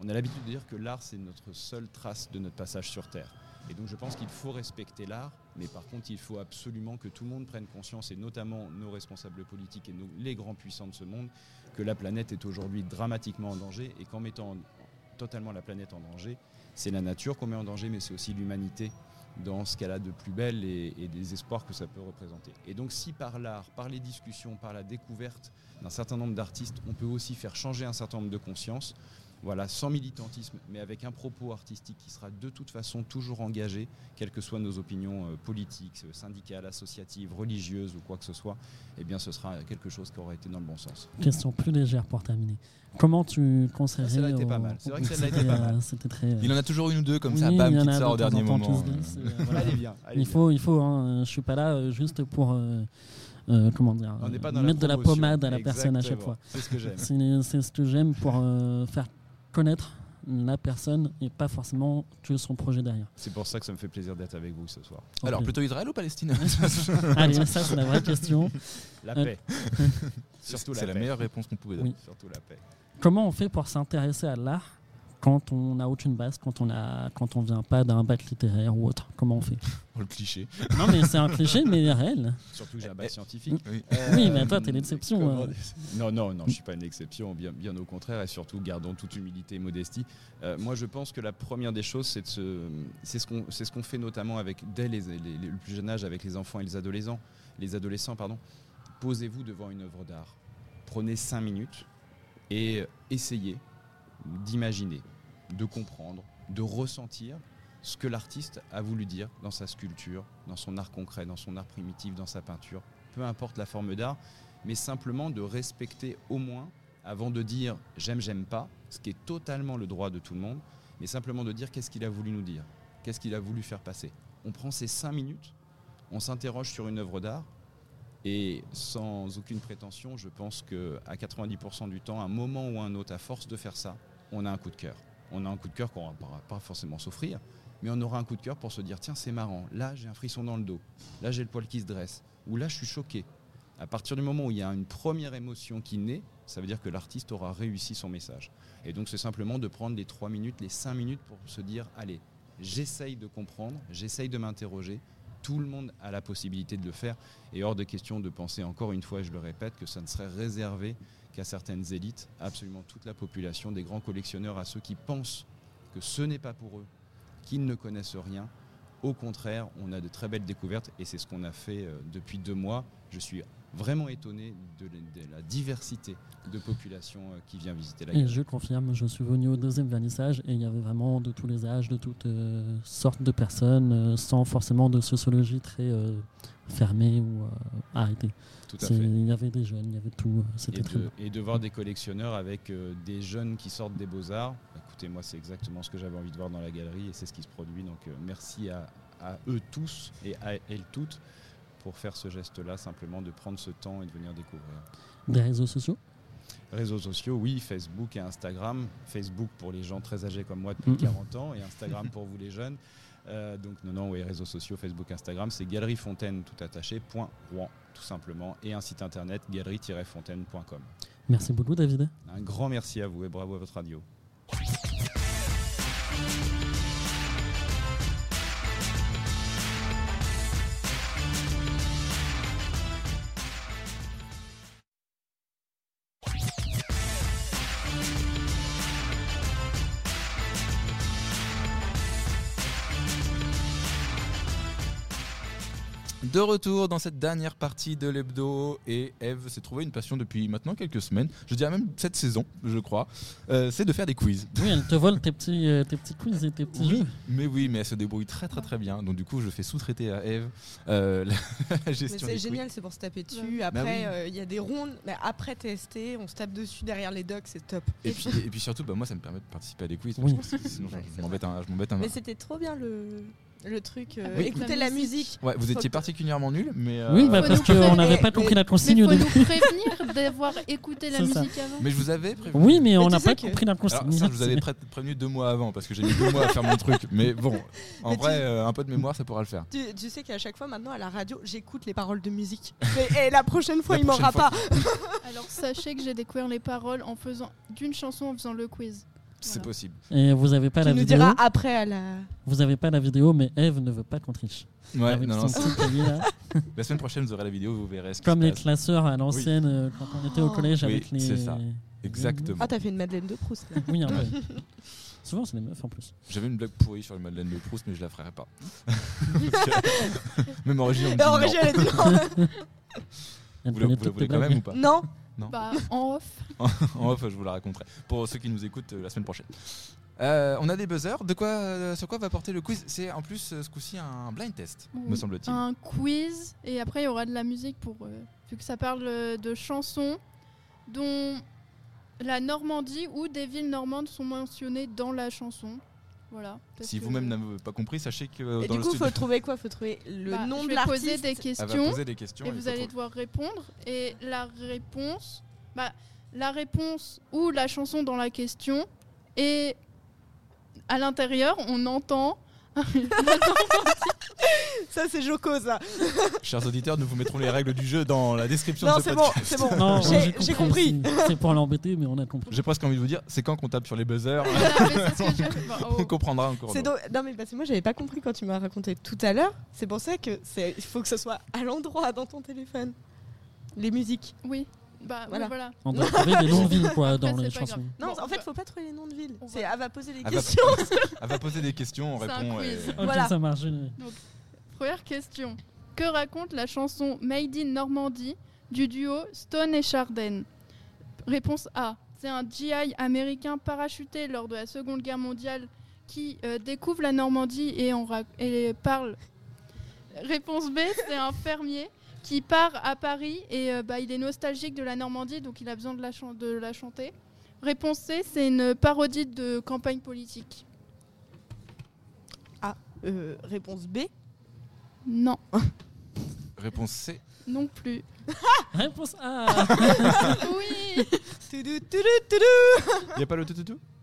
on a l'habitude de dire que l'art c'est notre seule trace de notre passage sur Terre. Et donc je pense qu'il faut respecter l'art, mais par contre il faut absolument que tout le monde prenne conscience, et notamment nos responsables politiques et les grands puissants de ce monde, que la planète est aujourd'hui dramatiquement en danger et qu'en mettant totalement la planète en danger. C'est la nature qu'on met en danger, mais c'est aussi l'humanité dans ce qu'elle a de plus belle et, et, des espoirs que ça peut représenter. Et donc si par l'art, par les discussions, par la découverte d'un certain nombre d'artistes, on peut aussi faire changer un certain nombre de consciences, voilà, sans militantisme, mais avec un propos artistique qui sera de toute façon toujours engagé, quelles que soient nos opinions euh, politiques, euh, syndicales, associatives, religieuses ou quoi que ce soit, eh bien ce sera quelque chose qui aura été dans le bon sens. Question plus légère pour terminer. Comment tu conseillerais Celle-là était pas mal. C'est vrai que celle-là était pas mal. C'était très. Il en a toujours une ou deux comme ça, bam, qui sort au dernier moment. Allez bien. Il faut, il faut. Hein, je suis pas là euh, juste pour. Euh, comment dire, mettre de la pommade à la personne à chaque fois. C'est ce que j'aime. C'est ce que j'aime pour euh, faire connaître la personne et pas forcément que son projet derrière. C'est pour ça que ça me fait plaisir d'être avec vous ce soir. Alors, plutôt Israël ou Palestine Allez, ça, c'est la vraie question. La paix. Surtout la C'est la meilleure réponse qu'on pouvait donner. Surtout la paix. Comment on fait pour s'intéresser à l'art quand on n'a aucune base, quand on a, quand on vient pas d'un bac littéraire ou autre Comment on fait oh, Le cliché. Non, mais c'est un cliché, mais réel. Surtout que j'ai un bac scientifique. Oui, oui mais toi, t'es l'exception. Euh. Non, non, non, je suis pas une exception, bien, bien au contraire, et surtout gardons toute humilité et modestie. Euh, moi, je pense que la première des choses, c'est ce, c'est ce qu'on, c'est ce qu'on fait notamment avec dès les, les, le plus jeune âge avec les enfants et les adolescents. Les adolescents, pardon. Posez-vous devant une œuvre d'art. Prenez cinq minutes et essayez d'imaginer de comprendre, de ressentir ce que l'artiste a voulu dire dans sa sculpture, dans son art concret, dans son art primitif, dans sa peinture, peu importe la forme d'art, mais simplement de respecter au moins, avant de dire j'aime, j'aime pas, ce qui est totalement le droit de tout le monde, mais simplement de dire qu'est-ce qu'il a voulu nous dire, qu'est-ce qu'il a voulu faire passer. On prend ces cinq minutes, on s'interroge sur une œuvre d'art, et sans aucune prétention, je pense qu'à 90% du temps, un moment ou un autre, à force de faire ça, on a un coup de cœur on a un coup de cœur qu'on ne va pas forcément s'offrir, mais on aura un coup de cœur pour se dire tiens, c'est marrant, là j'ai un frisson dans le dos, là j'ai le poil qui se dresse, ou là je suis choqué. À partir du moment où il y a une première émotion qui naît, ça veut dire que l'artiste aura réussi son message. Et donc c'est simplement de prendre les 3 minutes, les 5 minutes pour se dire allez, j'essaye de comprendre, j'essaye de m'interroger. Tout le monde a la possibilité de le faire et hors de question de penser encore une fois, je le répète, que ça ne serait réservé qu'à certaines élites, absolument toute la population, des grands collectionneurs, à ceux qui pensent que ce n'est pas pour eux, qu'ils ne connaissent rien. Au contraire, on a de très belles découvertes et c'est ce qu'on a fait euh, depuis deux mois. Je suis vraiment étonné de, la- de la diversité de population euh, qui vient visiter la Et galerie. je confirme, je suis venu au deuxième vernissage et il y avait vraiment de tous les âges, de toutes euh, sortes de personnes, euh, sans forcément de sociologie très euh, fermée ou arrêtée. Tout à fait. Il y avait des jeunes, il y avait tout. C'était Et très de, bien. et de voir des collectionneurs avec des jeunes qui sortent des beaux-arts. Écoutez, moi, c'est exactement ce que j'avais envie de voir dans la galerie et c'est ce qui se produit. Donc, merci à, à eux tous et à elles toutes pour faire ce geste-là, simplement de prendre ce temps et de venir découvrir. Des réseaux sociaux? Réseaux sociaux, oui, Facebook et Instagram. Facebook pour les gens très âgés comme moi depuis Mhm. 40 ans et Instagram pour vous les jeunes. Euh, donc non, non, oui, réseaux sociaux, Facebook, Instagram, c'est Galerie Fontaine tout attaché, point Rouen, tout simplement, et un site internet galerie-fontaine.com. Merci beaucoup, David. Un grand merci à vous et bravo à votre radio. De retour dans cette dernière partie de l'hebdo et Eve s'est trouvé une passion depuis maintenant quelques semaines, je dirais même cette saison, je crois, euh, c'est de faire des quiz. Oui, elle te vole tes petits, euh, tes petits quiz et tes petits Oui, jeux. mais oui, mais elle se débrouille très très très bien. Donc du coup, je fais sous-traiter à Eve euh, la, gestion c'est génial, c'est pour se taper dessus. Ouais. Après, Bah euh, oui. il y a des rondes, mais après TST, on se tape dessus derrière les docs, c'est top. Et puis, et puis surtout, bah, moi, ça me permet de participer à des quiz. Oui. Sinon, je- Ouais, je c'est m'embête un, je m'embête un- Mais c'était trop bien le, le truc. euh, Oui. écouter La musique. Ouais, vous étiez particulièrement nul, mais euh, Oui, bah, parce nous qu'on n'avait pas Mais- compris la consigne au faut nous prévenir d'avoir écouté la ça. musique avant. mais je vous avais prévenu. Oui, mais, Mais on n'a pas que- compris la consigne. Alors ça, je vous avais pré- prévenu deux mois avant parce que j'ai mis deux mois à faire mon truc. Mais bon, en Mais vrai, tu- euh, un peu de mémoire, ça pourra le faire. Tu, tu sais qu'à chaque fois maintenant à la radio, j'écoute les paroles de musique. Mais- et la prochaine fois, La il m'aura pas. Alors sachez que j'ai découvert les paroles en faisant d'une chanson en faisant le quiz. C'est Voilà. possible. Et vous n'avez pas Tu la nous vidéo. diras après à la. Vous avez pas la vidéo, mais Eve ne veut pas qu'on triche. Ouais, Avec non, non, son c'est- petit cahier, là. la semaine prochaine, vous aurez la vidéo, vous verrez ce Comme les passe. classeurs à l'ancienne, euh, quand on était au Oh. collège Oui, avec les. c'est ça. Exactement. Ah, t'as fait une Madeleine de Proust là. Oui, un peu. Souvent, c'est les meufs en plus. J'avais une blague pourrie sur le Madeleine de Proust, mais je la ferai pas. Parce que- Même en régie, on me dit Et en non. régie, elle a dit non. Elle Vous la, vous la voulez quand même ou pas? Non. Non. Bah en off. En off, je vous la raconterai. Pour ceux qui nous écoutent euh, la semaine prochaine. Euh, on a des buzzers. De quoi, euh, sur quoi va porter le quiz? C'est en plus ce coup-ci un blind test, me semble-t-il. Un quiz et après il y aura de la musique pour vu que ça parle de chansons dont la Normandie ou des villes normandes sont mentionnées dans la chanson. Voilà. Si que- vous-même n'avez pas compris, sachez que Et dans du coup, studio, faut trouver quoi? Faut trouver le Bah, nom je de l'artiste. poser des elle va questions poser des questions. et il vous allez trouver. devoir répondre. Et la réponse, bah, la réponse ou la chanson dans la question, et à l'intérieur, on entend. Ça, c'est Joko, ça. Chers auditeurs, nous vous mettrons les règles du jeu dans la description Non, de ce c'est bon, podcast. c'est bon. Non, J'ai- j'ai compris. C'est pour l'embêter, mais on a compris. J'ai presque envie de vous dire, c'est quand qu'on tape sur les buzzers. On comprendra encore. C'est donc- Non mais parce que moi j'avais pas compris quand tu m'as raconté tout à l'heure. C'est pour ça que c'est il faut que ce soit à l'endroit dans ton téléphone. Les musiques. Oui, bah Voilà. On doit trouver des noms de villes quoi, dans les chansons. Non, en on fait, va- faut pas trouver les noms de villes. on C'est elle va poser va- questions. Elle va poser des questions, on répond. quiz. et- Ok, Voilà. ça marche. Première question. Que raconte la chanson Made in Normandie du duo Stone et Chardin Réponse A. C'est un GI américain parachuté lors de la Seconde Guerre mondiale qui euh, découvre la Normandie et, en ra- et parle. Réponse B. C'est un fermier qui part à Paris et euh, bah, il est nostalgique de la Normandie donc il a besoin de la, chan- de la chanter. Réponse C. C'est une parodie de campagne politique. Euh, réponse B? Non, Réponse C? non plus. Réponse A. Oui. Il n'y a pas le tout tout tout? Ah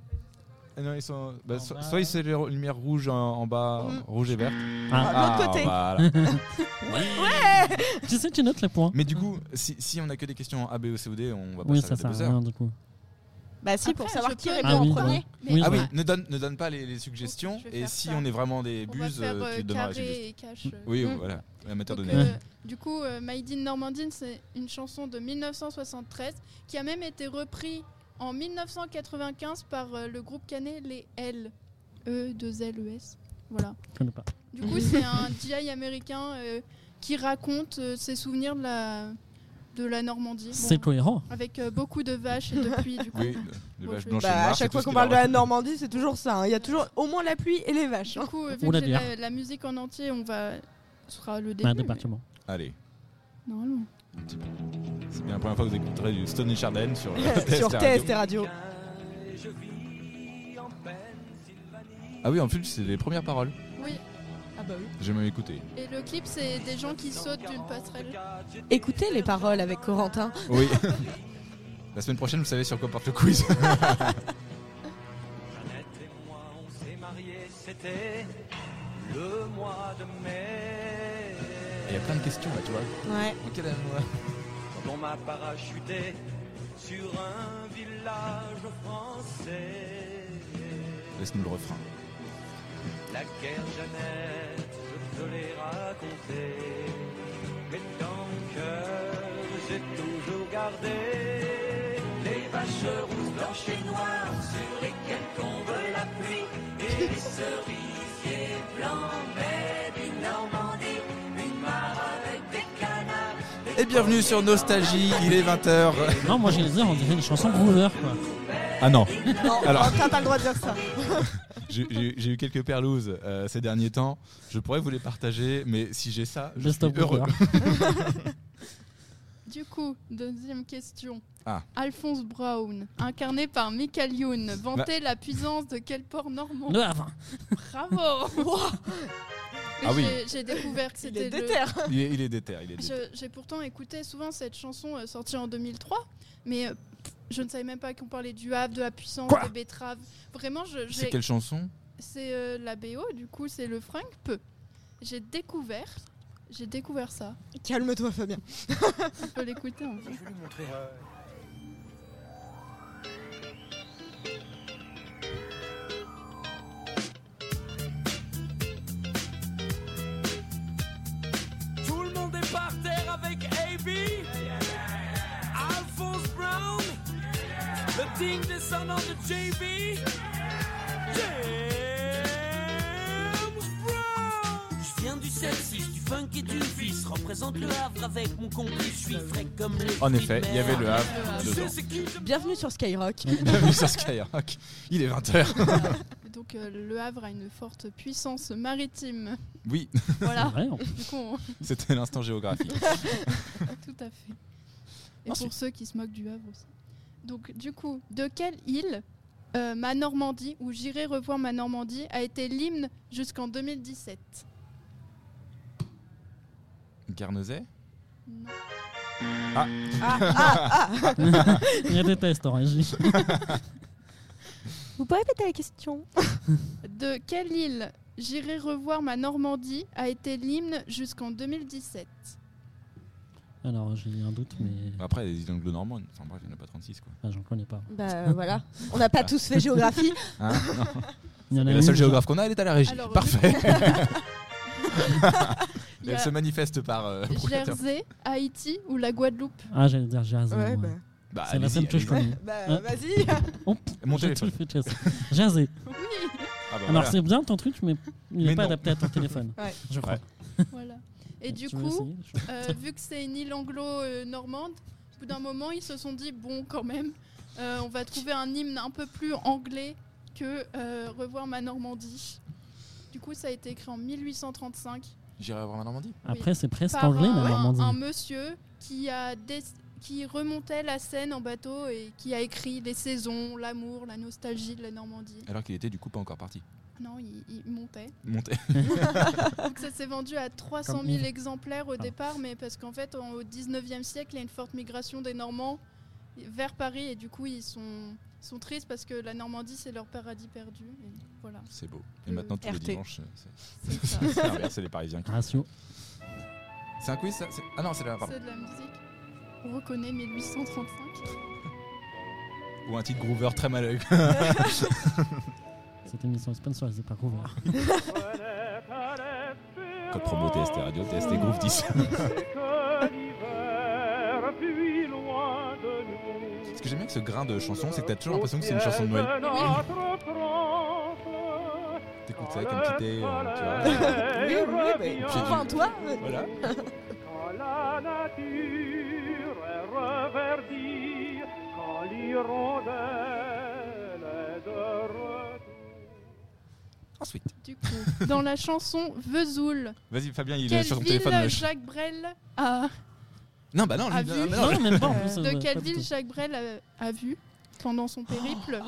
non, ils sont. bah, En so- bas. soit c'est les lumières rouges en, en bas, Mm. rouge et vert. Ah, l'autre côté. voilà. tu sais, tu notes les points. Mais du coup, si, si on a que des questions A, B, O, C ou D, on va pas Oui, ça de sert à rien du coup. Bah si, Après, pour savoir je qui peux- répond Ah oui, en premier. ouais. Mais Oui, Ah oui, ne donne, ne donne pas les, les suggestions. je vais Et faire si ça. on est vraiment des On va buses, faire euh, euh, tu donneras carré et euh. Oui, Mm. voilà. Amateur de Donc, neige. euh, du coup, euh, Made in Normandie, c'est une chanson de 1973 qui a même été repris en 1995 par euh, le groupe canet Les L. E, 2 L, E, S. Voilà. Je connais pas. Du coup, c'est un GI américain euh, qui raconte euh, ses souvenirs de la, de la Normandie. Bon, C'est cohérent. avec euh, beaucoup de vaches et de pluie, du coup. Oui, les vaches blanches et Bah, noires. à chaque fois qu'on parle de la Normandie, c'est toujours ça. hein. Il y a toujours au moins la pluie et les vaches. Du hein. coup, Ou vu la que la, la musique en entier, on va. Ce sera le Un début. mais- département. Allez, Normalement. un petit peu. C'est bien la première fois que vous écouterez du Stone et Chardin sur, Sur TST Radio. TST Radio. Ah oui, en plus, c'est les premières paroles. Oui. Ah bah oui. J'ai même écouté. Et le clip, c'est des gens qui sautent d'une passerelle. Écoutez les paroles avec Corentin. Oui. La semaine prochaine, vous savez sur quoi porte le quiz. Jeannette et moi, on s'est mariés, c'était le mois de mai. Il y a plein de questions là, tu vois. Ouais. En quelle année moi Quand on m'a parachuté sur un village français. Laisse-nous le refrain. La guerre, Jeannette, je te l'ai raconté. Mais dans mon cœur, j'ai toujours gardé les vaches rousses, blanches et noires sur lesquelles tombe la pluie. Et les cerisiers blancs, mais Et bienvenue sur Nostalgie, il est 20h. Non, moi j'allais dire, on dirait une chanson Groover, quoi. Ah non, Non, Alors- t'as pas le droit de dire ça. j'ai j'ai- j'ai eu quelques perlouses euh, ces derniers temps. Je pourrais vous les partager, mais si j'ai ça, je Best suis of heureux. Groover. Du coup, deuxième question. Ah. Alphonse Brown, incarné par Michael Youn, Bah. vantait la puissance de quel port normand? Le Havre. Bravo Ah oui. J'ai- découvert que Il c'était est le... déter. Il est, il est déter, il est déter. J'ai pourtant écouté souvent cette chanson euh, sortie en 2003, mais euh, je ne savais même pas qu'on parlait du Havre, de la puissance, Quoi des betteraves. Vraiment, je- C'est quelle chanson? C'est euh, la BO, du coup, c'est le Frank Peu. J'ai découvert, j'ai découvert ça. Calme-toi, Fabien. On peut l'écouter en fait. Je vais lui montrer. Le digne descendant de JB. James Brown. Je viens du 7-6, du funk et du vice. Représente le Havre avec mon complice. Je suis frais comme les En effet, il y avait le Havre dedans. Bienvenue sur Skyrock. Bienvenue sur Skyrock. Il est 20h. Donc euh, le Havre a une forte puissance maritime. Oui, Voilà. C'est vrai, en Du coup, on- c'était l'instant géographique. tout à fait. Et Ensuite. pour ceux qui se moquent du Havre aussi. Donc du coup, de quelle île euh, ma Normandie, ou j'irai revoir ma Normandie, a été l'hymne jusqu'en 2017 Guernesey? Non. Ah, ah, ah. Il y a des tests en régie. Vous pouvez répéter la question De quelle île J'irai revoir ma Normandie a été l'hymne jusqu'en 2017. Alors, j'ai un doute, mais Après, les îles anglo-normandes, enfin bref, il n'y en a pas 36 quoi. ah, j'en connais pas. Bah voilà. On n'a pas tous fait géographie. Hein Non. Il y en a Et la une, seule géographe qu'on a, elle est à la régie. Alors, Parfait. Il y Elle a se manifeste par. euh, provocateur. Jersey, Haïti ou la Guadeloupe? Ah, j'allais dire Jersey. Ouais, moi. bah. Bah, C'est la allez-y, seule que je allez-y. connais. Bah Hein vas-y. Oh, Mon j'ai téléphone. tout fait. Jersey. Oui, Ah bah Alors, voilà. c'est bien ton truc, mais il n'est pas non. adapté à ton téléphone. Ouais. Je crois. Ouais. voilà. Et du Tu coup, Euh, vu que c'est une île anglo-normande, au bout d'un moment, ils se sont dit bon, quand même, euh, on va trouver un hymne un peu plus anglais que euh, Revoir ma Normandie. Du coup, ça a été écrit en 1835 J'irai voir ma Normandie. Après, c'est presque par anglais, un, la Normandie. un monsieur qui a des- qui remontait la Seine en bateau et qui a écrit les saisons, l'amour, la nostalgie de la Normandie. Alors qu'il était du coup pas encore parti. Non, il, il montait. Monté. Donc ça s'est vendu à 300 Comme 000 Yves. exemplaires au Ah. départ, mais parce qu'en fait, en- au 19e siècle, il y a une forte migration des Normands vers Paris et du coup, ils sont, tristes parce que la Normandie, c'est leur paradis perdu. Et voilà, C'est beau. Et Euh, maintenant tous les RT. dimanches, euh, c'est- les Parisiens. qui- Ratio. C'est un quiz ça Ah non, c'est la. de la musique. On reconnaît 1835. Ou un titre Groover très mal. Cette émission est sponsorisée par Groover. Code promo TST Radio, TST Groove 10. Ce que j'aime bien avec ce grain de chanson, c'est que t'as toujours l'impression que c'est une chanson de Noël. T'écoutes ça comme tu t'es. euh, tu vois. Oui, oui, mais Puis- enfin toi. Voilà. Quand la nature est reverdie, quand l'hirondelle Ensuite. Du coup, dans la chanson Vesoul, Vas-y, Fabien, il est quelle sur son ville téléphone. là, je- Jacques Brel a Non, bah non, lui, a non, vu mais non, Non, même pas en plus. De euh, quelle pas du ville tout. Jacques Brel a, a vu pendant son périple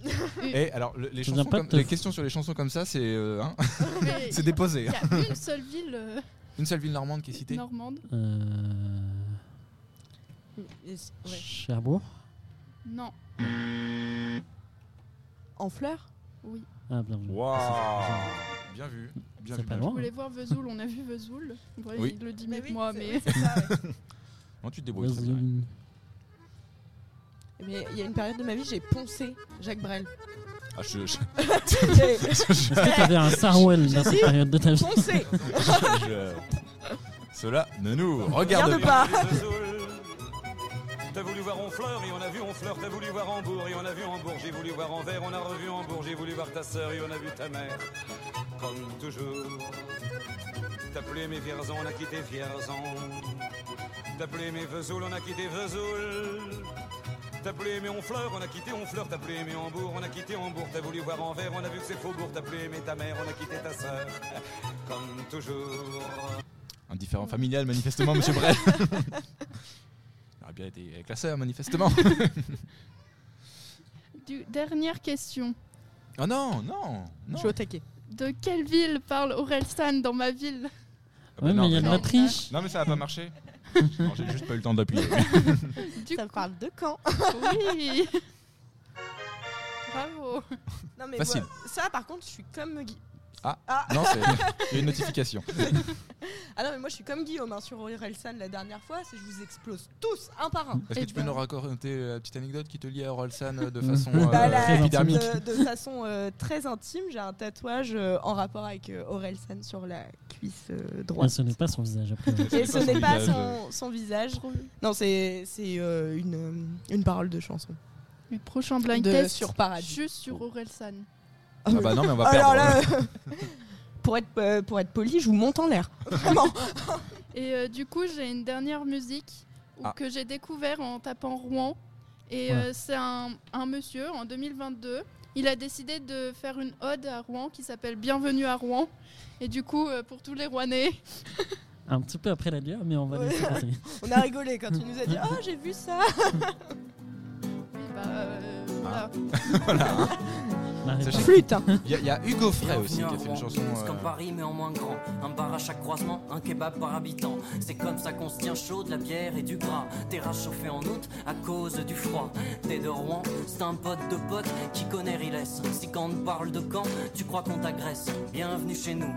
Et alors, le- les, Je chansons viens pas comme- de te- les questions sur les chansons comme ça, c'est euh, hein, Mais c'est Il déposé. y a une seule ville euh, Une seule ville normande qui est citée. normande. Euh, et c- ouais. Cherbourg. Non. En fleurs? Oui. Ah, bien vu. Waouh Bien vu. Bien C'est vu. pas bien. Vous voulez voir Vesoul On a vu Vesoul. Oui. Il le dit mieux que moi, mais ça. Non, tu te débrouilles. très bien. Mais il y a une période de ma vie, j'ai poncé Jacques Brel. Ah, je, je- Est-ce que t'avais un Sarwell dans cette période de ta vie poncé. je- Cela ne nous regarde Regarde pas. pas. T'as voulu voir Honfleur et on a vu Honfleur, t'as voulu voir Hambourg et on a vu Hambourg, j'ai voulu voir Anvers, on a revu Hambourg, j'ai voulu voir ta sœur et on a vu ta mère. Comme toujours. T'as appelé mes Vierzon, on a quitté Vierzon. T'as appelé mes Vesoul, on a quitté Vesoul. T'as appelé mes Honfleur, on a quitté Honfleur, t'as appelé mes Hambourg, on a quitté Hambourg, t'as voulu voir Anvers, on a vu que c'est Faubourg, t'as appelé mes ta mère, on a quitté ta sœur. Comme toujours. Un différent familial, manifestement, monsieur Brel. Bien été avec la sœur, manifestement. du, dernière question. Oh non, non, Je suis au taquet. De quelle ville parle Orelsan dans ma ville? Ah bah Ouais, non, mais il y a de non. la triche. Non, mais ça va pas marcher. Non, J'ai juste pas eu le temps d'appuyer. Du Ça coup, parle de quand? Oui. Bravo. Non mais Facile. moi, ça par contre, je suis comme Guy. Ah. ah. Non, c'est il y a une notification. Ah non mais moi je suis comme Guillaume hein, sur Orelsan la dernière fois, c'est je vous explose tous un par un. Est-ce que Eh tu peux ben. nous raconter euh, la petite anecdote qui te lie à Orelsan euh, de Mhm. façon Bah, euh, Très épidermique de, de façon euh, très intime, j'ai un tatouage euh, en rapport avec euh, Orelsan sur la cuisse euh, Et droite. ce n'est pas son visage après. Et ce n'est pas son, son visage. Non, c'est c'est, euh, une, euh, une parole de chanson. Le prochain blind De- test sur Paradis. juste sur Orelsan. Ah bah non, mais on va Alors perdre. là, pour, être, euh, pour être poli, je vous monte en l'air. Vraiment. Et euh, du coup, j'ai une dernière musique Ah. que j'ai découvert en tapant Rouen. Et Ouais. euh, c'est un, un monsieur en 2022. Il a décidé de faire une ode à Rouen qui s'appelle Bienvenue à Rouen. Et du coup, euh, pour tous les Rouennais, Un petit peu après la guerre, mais on va Ouais. laisser passer. On a rigolé quand tu nous as dit Oh, j'ai vu ça. bah, euh, voilà. Flûte. hein. Il y, a- il y a Hugo Frey aussi qui a fait une chanson. C'est euh, comme Paris mais en moins grand. Un bar à chaque croisement, un kebab par habitant. C'est comme ça qu'on se tient chaud, de la bière et du gras. Terrasse chauffée en août à cause du froid. T'es de Rouen, c'est un pote de pote qui connaît Riles. Si quand on parle de camp, tu crois qu'on t'agresse. Bienvenue chez nous.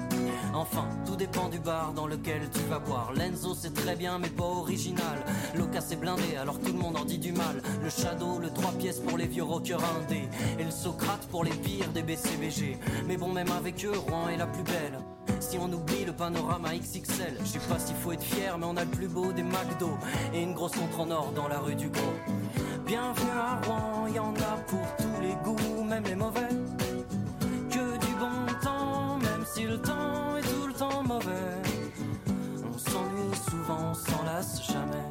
Enfin, tout dépend du bar dans lequel tu vas boire. L'Enzo c'est très bien mais pas original. L'Oca c'est blindé alors tout le monde en dit du mal. Le Shadow, le 3 pièces pour les vieux rockers indés. Et le Socrate pour les pires des BCBG. Mais bon, même avec eux, Rouen est la plus belle. Si on oublie le panorama XXL, je sais pas s'il faut être fier, mais on a le plus beau des McDo. Et une grosse montre en or dans la rue du Gros. Bienvenue à Rouen, y en a pour tous les goûts, même les mauvais. Que du bon temps, même si le temps est tout le temps mauvais. On s'ennuie souvent, on s'en lasse jamais.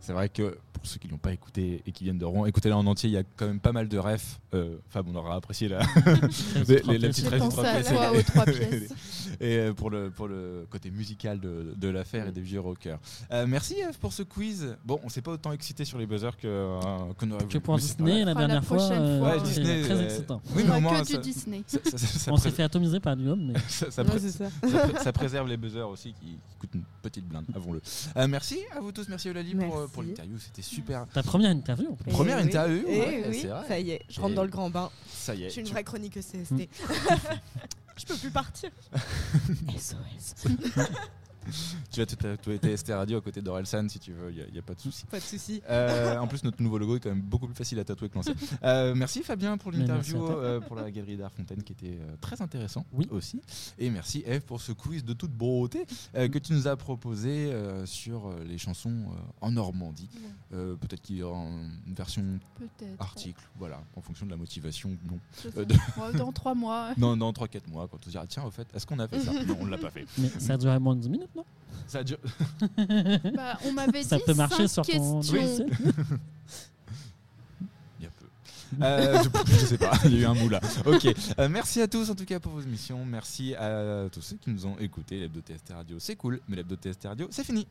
C'est vrai que pour ceux qui l'ont pas écouté et qui viennent de Rouen, écoutez-la en entier, il y a quand même pas mal de refs. Euh, Fab, on aura apprécié la, les, les- la petite ref du pensé trois à pièces. toi aux trois pièces. et euh, pour le, pour le côté musical de, de l'affaire et des vieux rockers. Euh, merci Eve pour ce quiz. Bon, on s'est pas autant excité sur les buzzers que, euh, qu'on aurait Que voulu. pour Disney, grave. la dernière fois, euh. Ouais, c'était Disney. très euh, excitant. Oui, mais au moins, que ça, du Disney. ça, ça- ça- ça On s'est fait atomiser par Guillaume, mais ça- ça Ouais, pré- c'est ça. ça pré- ça préserve les buzzers aussi qui, qui coûtent une petite blinde, avouons-le. Euh, merci à vous tous, merci Eulalie pour, euh, l'interview, c'était super. Ta première interview en plus. Première Eh oui. interview, Eh ouais, oui, c'est vrai. ça y est, je rentre Et- dans le grand bain. Ça y est. Je suis une tu- vraie chronique CST. je peux plus partir. SOS. tu vas te tatouer TST Radio à côté d'Orelsan si tu veux, il n'y a, pas de souci. Pas de souci. Euh, en plus, notre nouveau logo est quand même beaucoup plus facile à tatouer que l'ancien. Euh, merci Fabien pour l'interview, euh, pour la galerie d'art Fontaine qui était euh, très intéressant Oui. aussi. Et merci Eve pour ce quiz de toute beauté euh, que tu nous as proposé euh, sur les chansons euh, en Normandie. Euh, Peut-être qu'il y aura une version article, voilà, en fonction de la motivation. Non, Dans trois mois. non, dans 3-4 mois, quand on se dira tiens, au fait, est-ce qu'on a fait ça? Non, on l'a pas fait. Mais ça a duré moins de 10 minutes, non Ça a duré- Bah, on m'avait Ça dit peut marcher cinq sur ton questions. logiciel. Il y a peu. Euh, je, je sais pas, il y a eu un mou là. Ok, Euh, merci à tous en tout cas pour vos émissions. Merci à tous ceux qui nous ont écoutés. L'hebdo TST Radio, c'est cool, mais l'hebdo TST Radio, c'est fini.